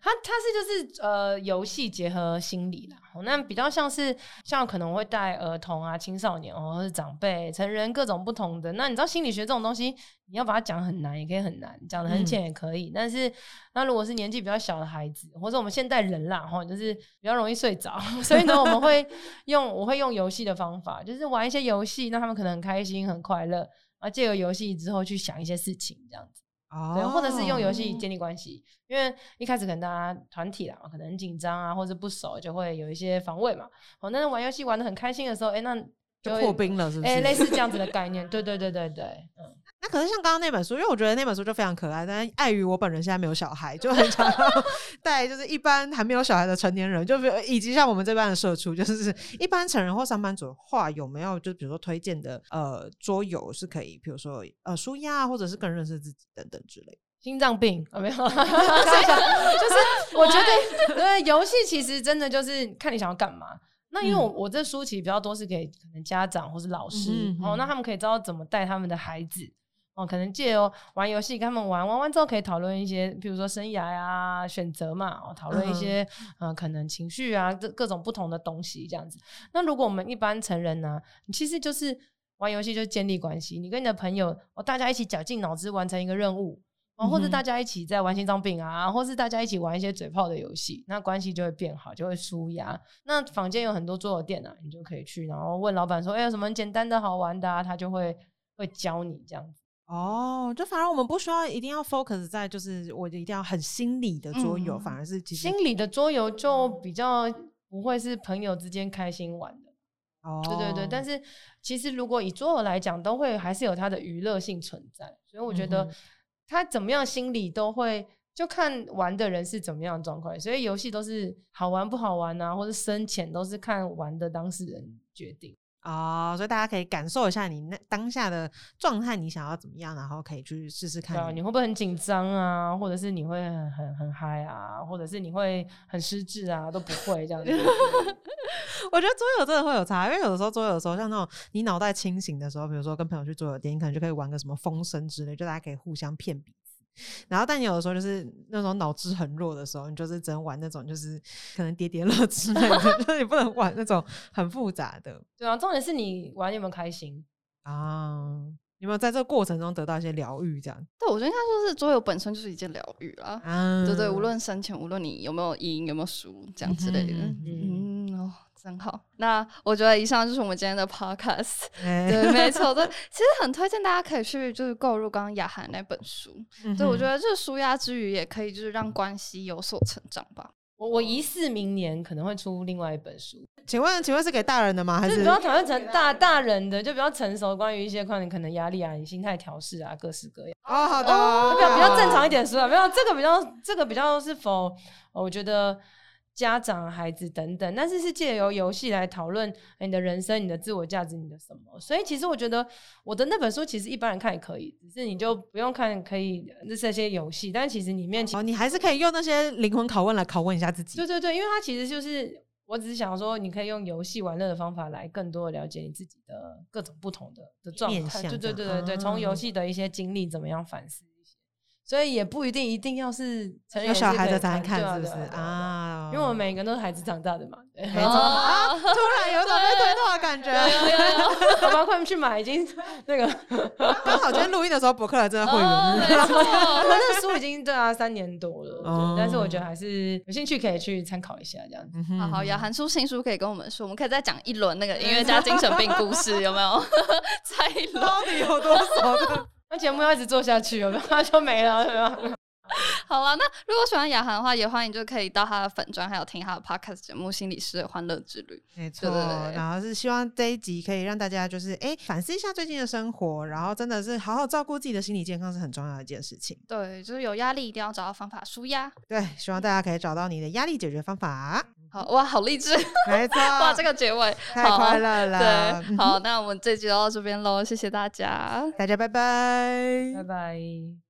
他他是就是呃，游戏结合心理啦。那比较像是像可能会带儿童啊、青少年或者是长辈、成人各种不同的。那你知道心理学这种东西？你要把它讲很难，也可以很难；讲的很浅也可以。但是，那如果是年纪比较小的孩子，或者我们现代人啦，哈，就是比较容易睡着，所以呢，我们会 用我会用游戏的方法，就是玩一些游戏，那他们可能很开心、很快乐，啊，借由游戏之后去想一些事情，这样子。哦。或者是用游戏建立关系，因为一开始可能大家团体啦，可能很紧张啊，或者不熟，就会有一些防卫嘛。哦，那玩游戏玩的很开心的时候，哎，那就破冰了，是不是？哎，类似这样子的概念。对对对对对，嗯。那可能像刚刚那本书，因为我觉得那本书就非常可爱，但是碍于我本人现在没有小孩，就很想要 带就是一般还没有小孩的成年人，就比如以及像我们这班的社畜，就是一般成人或上班族的话，有没有就比如说推荐的呃桌游是可以，比如说呃舒压或者是更认识自己等等之类。心脏病啊没有，就是我觉得 对游戏其实真的就是看你想要干嘛。那因为我我这书其实比较多是给可能家长或是老师哦，那他们可以知道怎么带他们的孩子。哦，可能借由玩游戏跟他们玩，玩完之后可以讨论一些，比如说生涯呀、选择嘛，哦，讨论一些呃，可能情绪啊，这各种不同的东西这样子。那如果我们一般成人呢，其实就是玩游戏，就建立关系。你跟你的朋友哦，大家一起绞尽脑汁完成一个任务，哦，或者大家一起在玩心脏病啊，或是大家一起玩一些嘴炮的游戏，那关系就会变好，就会舒压。那房间有很多桌游店啊，你就可以去，然后问老板说，哎，有什么简单的好玩的，啊他就会会教你这样子。哦，就反而我们不需要一定要 focus 在就是我一定要很心理的桌游，反而是其实心理的桌游就比较不会是朋友之间开心玩的。哦，对对对。但是其实如果以桌游来讲，都会还是有它的娱乐性存在，所以我觉得他怎么样心理都会就看玩的人是怎么样的状况，所以游戏都是好玩不好玩啊，或者深浅都是看玩的当事人决定。哦，所以大家可以感受一下你那当下的状态，你想要怎么样，然后可以去试试看。你会不会很紧张啊？或者是你会很很很嗨啊？或者是你会很失智啊？都不会这样子。我觉得桌游真的会有差，因为有的时候桌游的时候，像那种你脑袋清醒的时候，比如说跟朋友去桌游店，你可能就可以玩个什么风声之类，就大家可以互相骗比。然后，但你有的时候就是那种脑子很弱的时候，你就是只能玩那种就是可能叠叠乐之类的，就是你不能玩那种很复杂的。对啊，重点是你玩有没有开心啊？有没有在这个过程中得到一些疗愈？这样？对，我觉得应该说是桌游本身就是一件疗愈啦。啊，对对，无论深浅，无论你有没有赢，有没有输，这样之类的。嗯哦。真好，那我觉得以上就是我们今天的 podcast。对，没错，对，其实很推荐大家可以去就是购入刚刚雅涵那本书。对，我觉得这舒压之余，也可以就是让关系有所成长吧。我我疑似明年可能会出另外一本书，请问请问是给大人的吗？还是比较讨论成大大人的，就比较成熟，关于一些关于可能压力啊、你心态调试啊，各式各样。哦，好的，比较比较正常一点书啊，没有这个比较这个比较是否我觉得。家长、孩子等等，但是是借由游戏来讨论你的人生、你的自我价值、你的什么。所以其实我觉得我的那本书其实一般人看也可以，只是你就不用看，可以那这些游戏，但其实里面哦，你还是可以用那些灵魂拷问来拷问一下自己。对对对，因为它其实就是，我只是想说，你可以用游戏玩乐的方法来更多的了解你自己的各种不同的的状态。对对对对对，从游戏的一些经历怎么样反思。所以也不一定一定要是有小孩的才能看，是不是啊？因为我们每个人都是孩子长大的嘛。没错啊，突然有种被推动的感觉。好吧，快去买，已经 那个刚好今天录音的时候，博客来正在会员。没错，那个书已经对啊三年多了，但是我觉得还是有兴趣可以去参考一下这样子。好好，雅涵出新书可以跟我们说，我们可以再讲一轮那个音乐家精神病故事，有没有？再一轮到底有多少？那节目要一直做下去，有没有就没了，对吧？好了，那如果喜欢雅涵的话，也欢迎就可以到他的粉专，还有听他的 podcast 节目《心理师的欢乐之旅》。没错，然后是希望这一集可以让大家就是哎反思一下最近的生活，然后真的是好好照顾自己的心理健康是很重要的一件事情。对，就是有压力一定要找到方法舒压。对，希望大家可以找到你的压力解决方法。好哇，好励志，没错，哇，这个结尾太快乐了。对，好，那我们这集就到这边喽，谢谢大家，大家拜拜，拜拜。